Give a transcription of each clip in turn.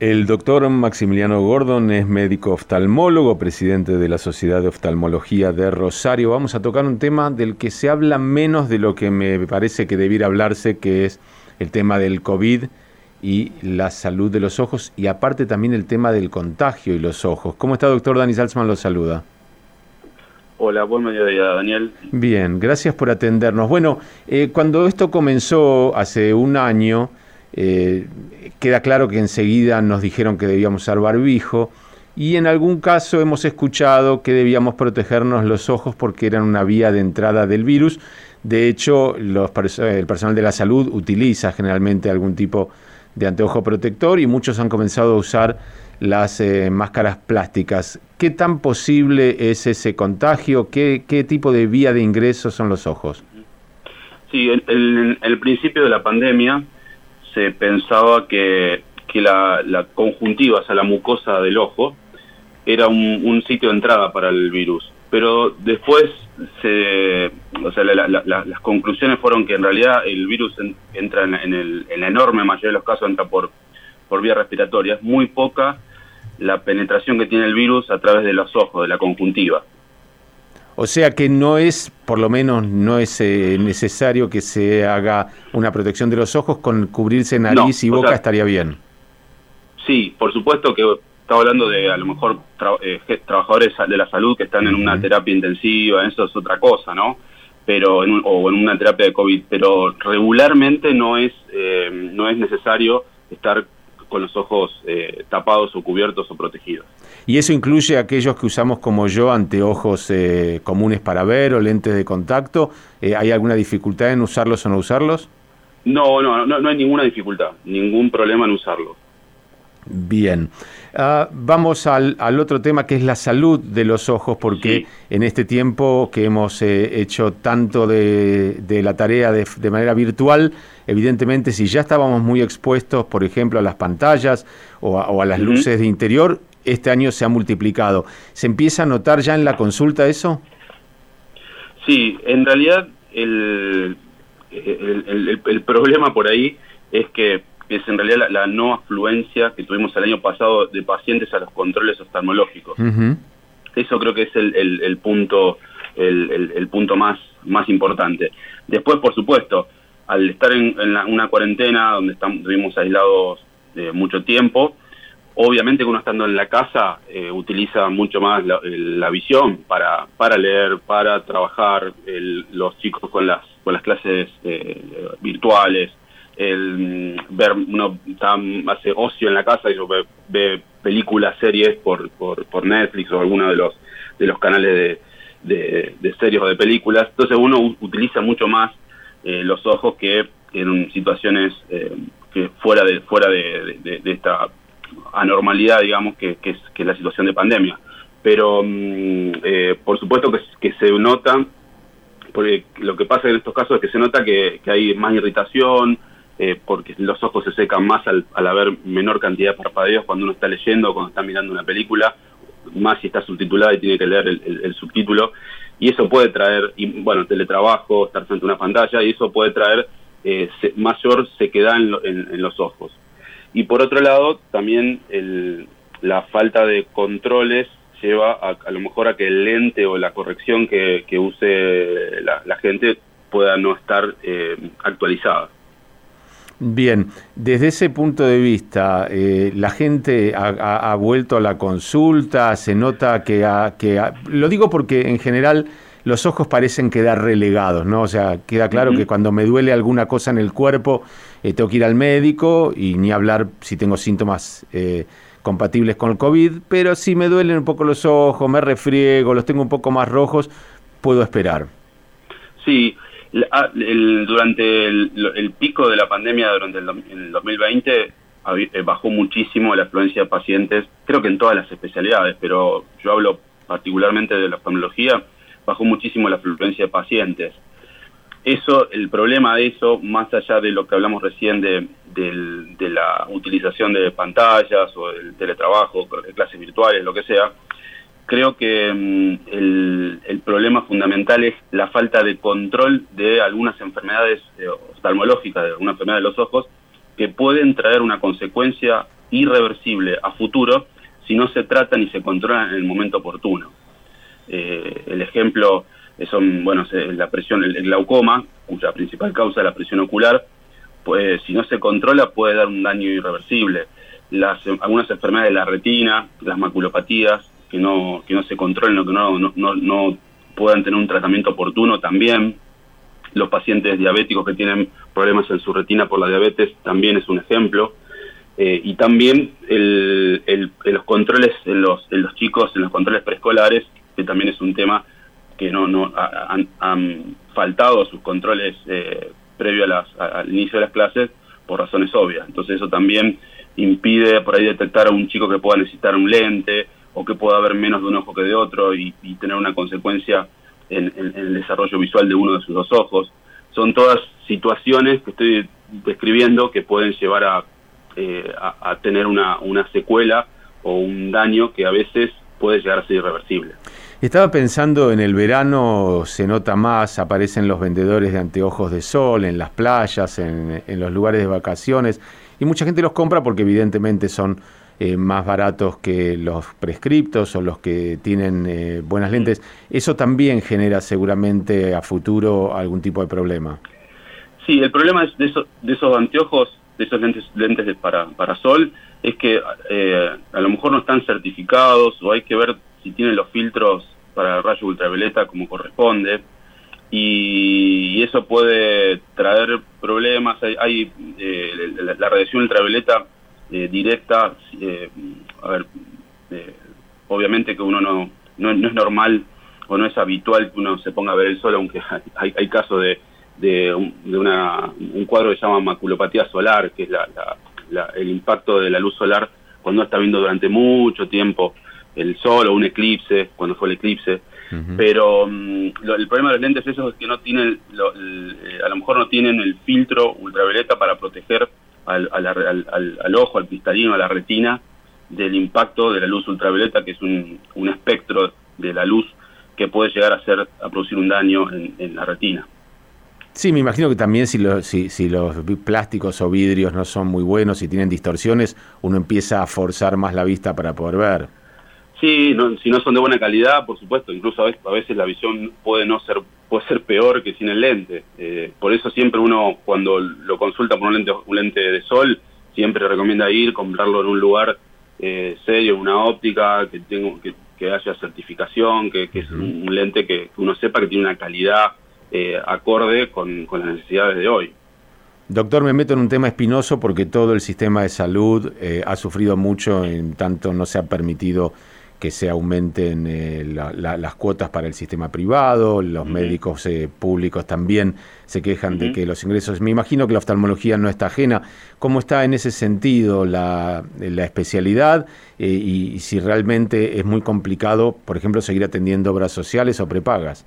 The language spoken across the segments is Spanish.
El doctor Maximiliano Gordon es médico oftalmólogo, presidente de la Sociedad de Oftalmología de Rosario. Vamos a tocar un tema del que se habla menos de lo que me parece que debiera hablarse, que es el tema del COVID y la salud de los ojos y aparte también el tema del contagio y los ojos. ¿Cómo está, doctor Dani Salzman? Lo saluda. Hola, buen mediodía, Daniel. Bien, gracias por atendernos. Bueno, eh, cuando esto comenzó hace un año, eh, queda claro que enseguida nos dijeron que debíamos usar barbijo y en algún caso hemos escuchado que debíamos protegernos los ojos porque eran una vía de entrada del virus. De hecho, los, el personal de la salud utiliza generalmente algún tipo de anteojo protector y muchos han comenzado a usar las eh, máscaras plásticas. ¿Qué tan posible es ese contagio? ¿Qué, qué tipo de vía de ingreso son los ojos? Sí, el principio de la pandemia se pensaba que, que la, conjuntiva, o sea, la mucosa del ojo, era un, sitio de entrada para el virus. Pero después se, o sea, las conclusiones fueron que en realidad el virus entra en, el, en, la enorme mayoría de los casos entra por, por vía respiratoria. Es muy poca la penetración que tiene el virus a través de los ojos, de la conjuntiva. O sea que no es, por lo menos, no es eh, necesario que se haga una protección de los ojos con cubrirse nariz y boca estaría bien. Sí, por supuesto que estaba hablando de a lo mejor eh, trabajadores de la salud que están en una terapia intensiva, eso es otra cosa, ¿no? Pero en o en una terapia de COVID, pero regularmente no es eh, no es necesario estar con los ojos eh, tapados o cubiertos o protegidos. ¿Y eso incluye a aquellos que usamos como yo anteojos eh, comunes para ver o lentes de contacto? Eh, ¿Hay alguna dificultad en usarlos o no usarlos? No, no, no, no hay ninguna dificultad, ningún problema en usarlos. Bien. Ah, vamos al, otro tema que es la salud de los ojos, porque en este tiempo que hemos eh, hecho tanto de, la tarea de, manera virtual, evidentemente si ya estábamos muy expuestos, por ejemplo, a las pantallas o a, las luces de interior, este año se ha multiplicado. ¿Se empieza a notar ya en la consulta eso? Sí, en realidad el, el problema por ahí es que es en realidad la, no afluencia que tuvimos el año pasado de pacientes a los controles oftalmológicos. Eso creo que es el, punto el, punto más, más importante. Después, por supuesto, al estar en, una cuarentena donde estuvimos aislados eh, mucho tiempo, obviamente que uno estando en la casa eh, utiliza mucho más la, visión para, para leer, para trabajar, los chicos con las, con las clases eh, virtuales, el ver uno hace ocio en la casa y ve, ve películas, series por, por, por, Netflix o alguno de los de los canales de, de, series o de películas. Entonces uno utiliza mucho más eh, los ojos que en situaciones eh, que fuera de fuera de, de, esta anormalidad, digamos, que, que, es, que la situación de pandemia. Pero mm, eh, por supuesto que, que se nota, porque lo que pasa en estos casos es que se nota que, que hay más irritación, eh, porque los ojos se secan más al, haber menor cantidad de parpadeos cuando uno está leyendo, cuando está mirando una película, más si está subtitulada y tiene que leer el, subtítulo, y eso puede traer, y, bueno, teletrabajo, estar frente a una pantalla, y eso puede traer eh, mayor sequedad en, los ojos. Y por otro lado, también la falta de controles lleva a, lo mejor a que el lente o la corrección que, use la, gente pueda no estar eh, actualizada. Bien, desde ese punto de vista, eh, la gente ha, vuelto a la consulta, se nota que, que lo digo porque en general los ojos parecen quedar relegados, ¿no? O sea, queda claro que cuando me duele alguna cosa en el cuerpo, eh, tengo que ir al médico y ni hablar si tengo síntomas eh, compatibles con el COVID, pero si me duelen un poco los ojos, me refriego, los tengo un poco más rojos, puedo esperar. Sí, Ah, durante el, pico de la pandemia, durante el, 2020, eh, bajó muchísimo la afluencia de pacientes, creo que en todas las especialidades, pero yo hablo particularmente de la oftalmología, bajó muchísimo la afluencia de pacientes. Eso, el problema de eso, más allá de lo que hablamos recién de, de la utilización de pantallas o del teletrabajo, de clases virtuales, lo que sea, creo que mm, el, problema fundamental es la falta de control de algunas enfermedades eh, oftalmológicas, de alguna enfermedad de los ojos, que pueden traer una consecuencia irreversible a futuro si no se tratan y se controlan en el momento oportuno. Eh, el ejemplo son, bueno, la presión, el, glaucoma, cuya principal causa es la presión ocular, pues si no se controla puede dar un daño irreversible. Las, algunas enfermedades de la retina, las maculopatías, que no, que no se controlen o que no, no, no puedan tener un tratamiento oportuno también. Los pacientes diabéticos que tienen problemas en su retina por la diabetes también es un ejemplo. Eh, y también el, los controles en los, en los chicos, en los controles preescolares, que también es un tema que no, no han, faltado sus controles eh, previo a las, al inicio de las clases por razones obvias. Entonces eso también impide por ahí detectar a un chico que pueda necesitar un lente o que pueda haber menos de un ojo que de otro y, tener una consecuencia en, el desarrollo visual de uno de sus dos ojos. Son todas situaciones que estoy describiendo que pueden llevar a, eh, a, tener una, una secuela o un daño que a veces puede llegar a ser irreversible. Estaba pensando en el verano, se nota más, aparecen los vendedores de anteojos de sol en las playas, en, los lugares de vacaciones, y mucha gente los compra porque evidentemente son eh, más baratos que los prescriptos o los que tienen eh, buenas lentes. Eso también genera seguramente a futuro algún tipo de problema. Sí, el problema es de, de esos anteojos, de esos lentes, lentes para, para sol, es que eh, a lo mejor no están certificados o hay que ver si tienen los filtros para rayo ultravioleta como corresponde y, eso puede traer problemas. Hay, eh, la, radiación ultravioleta eh, directa, a ver, obviamente que uno no, no, es normal o no es habitual que uno se ponga a ver el sol, aunque hay, hay casos de, de, un, una, un cuadro que se llama maculopatía solar, que es la, el impacto de la luz solar cuando está viendo durante mucho tiempo el sol o un eclipse, cuando fue el eclipse. Pero mm, el problema de los lentes esos es que no tienen, eh, a lo mejor no tienen el filtro ultravioleta para proteger al, al, ojo, al cristalino, a la retina del impacto de la luz ultravioleta, que es un, espectro de la luz que puede llegar a hacer a producir un daño en la retina. Sí, me imagino que también si, si, si, los plásticos o vidrios no son muy buenos y tienen distorsiones, uno empieza a forzar más la vista para poder ver. Sí, si no son de buena calidad, por supuesto, incluso a veces, la visión puede no ser puede ser peor que sin el lente. Eh, por eso siempre uno cuando lo consulta por un lente, un lente de sol, siempre recomienda ir, comprarlo en un lugar eh, serio, una óptica, que, tengo, que, haya certificación, que, es un, lente que uno sepa que tiene una calidad eh, acorde con, las necesidades de hoy. Doctor, me meto en un tema espinoso porque todo el sistema de salud eh, ha sufrido mucho, en tanto no se ha permitido que se aumenten eh, las cuotas para el sistema privado, los médicos públicos también se quejan de que los ingresos, me imagino que la oftalmología no está ajena, ¿cómo está en ese sentido la, especialidad y si realmente es muy complicado, por ejemplo, seguir atendiendo obras sociales o prepagas?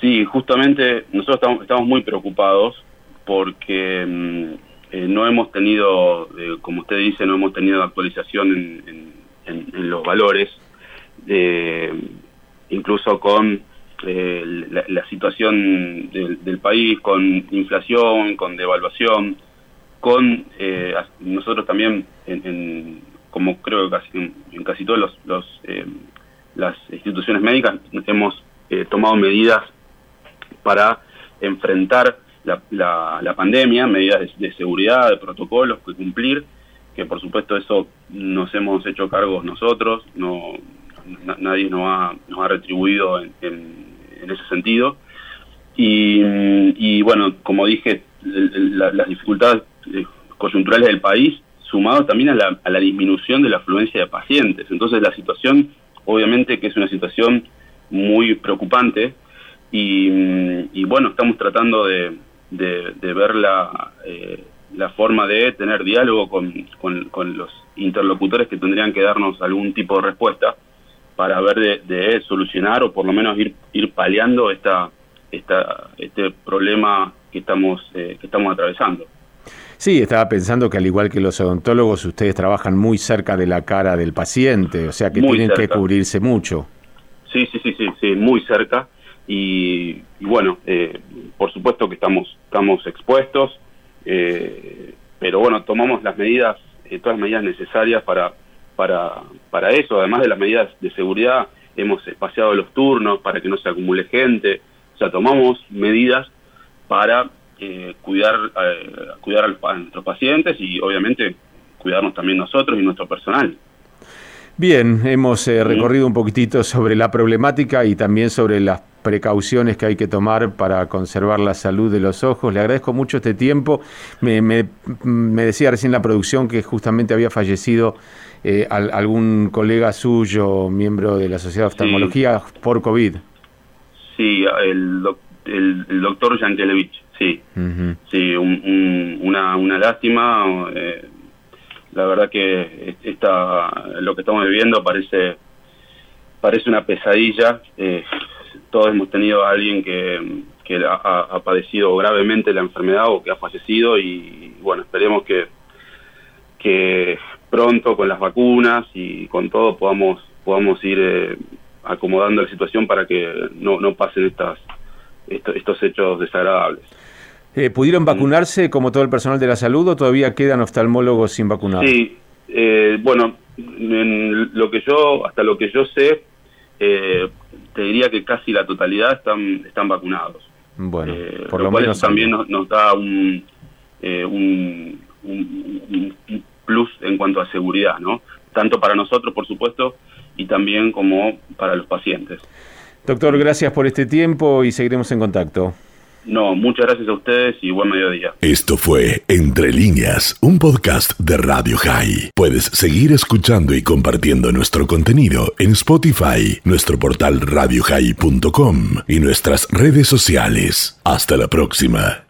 Sí, justamente nosotros estamos, muy preocupados porque mm, eh, no hemos tenido, eh, como usted dice, no hemos tenido actualización en, los valores, eh, incluso con la, situación del, país, con inflación, con devaluación, con nosotros también, como creo que casi, en casi todas los, las instituciones médicas, hemos tomado medidas para enfrentar la, pandemia, medidas de, seguridad, de protocolos que cumplir, que por supuesto eso nos hemos hecho cargos nosotros, no nadie nos ha, nos ha retribuido en, ese sentido. Y, bueno, como dije, las dificultades eh, coyunturales del país, sumado también a la, a la disminución de la afluencia de pacientes. Entonces la situación, obviamente que es una situación muy preocupante, y, bueno, estamos tratando de, ver la, eh, la forma de tener diálogo con, con, los interlocutores que tendrían que darnos algún tipo de respuesta para ver de, solucionar o por lo menos ir, ir paliando esta, esta, este problema que estamos, eh, que estamos atravesando. Sí, estaba pensando que al igual que los odontólogos, ustedes trabajan muy cerca de la cara del paciente, o sea que tienen que cubrirse mucho. Sí, sí, sí, sí, sí, muy cerca. Y, bueno, eh, por supuesto que estamos, estamos expuestos, eh, pero bueno, tomamos las medidas todas las medidas necesarias para, para, para eso, además de las medidas de seguridad, hemos espaciado los turnos para que no se acumule gente, o sea, tomamos medidas para eh, cuidar, eh, cuidar a nuestros pacientes y obviamente cuidarnos también nosotros y nuestro personal. Bien, hemos eh, recorrido un poquitito sobre la problemática y también sobre las precauciones que hay que tomar para conservar la salud de los ojos. Le agradezco mucho este tiempo. Me, me, decía recién la producción que justamente había fallecido eh, algún colega suyo, miembro de la Sociedad de Oftalmología, por COVID. Sí, el, el, doctor Yankelevich, sí. Sí, una, una lástima. Eh, la verdad que esta, lo que estamos viviendo parece, parece una pesadilla. Eh, todos hemos tenido a alguien que, que ha, padecido gravemente la enfermedad o que ha fallecido y bueno, esperemos que, que pronto con las vacunas y con todo podamos, podamos ir eh, acomodando la situación para que no, no pasen estas, estos, hechos desagradables. Eh, ¿Pudieron mm. vacunarse como todo el personal de la salud o todavía quedan oftalmólogos sin vacunar? Sí, eh, bueno, en lo que yo, hasta lo que yo sé, eh, te diría que casi la totalidad están, están vacunados. Bueno, por lo, menos también nos, da un, un, un, plus en cuanto a seguridad, ¿no? Tanto para nosotros, por supuesto, y también como para los pacientes. Doctor, gracias por este tiempo y seguiremos en contacto. No, muchas gracias a ustedes y buen mediodía. Esto fue Entre líneas, un podcast de Radio High. Puedes seguir escuchando y compartiendo nuestro contenido en Spotify, nuestro portal radiohigh.com y nuestras redes sociales. Hasta la próxima.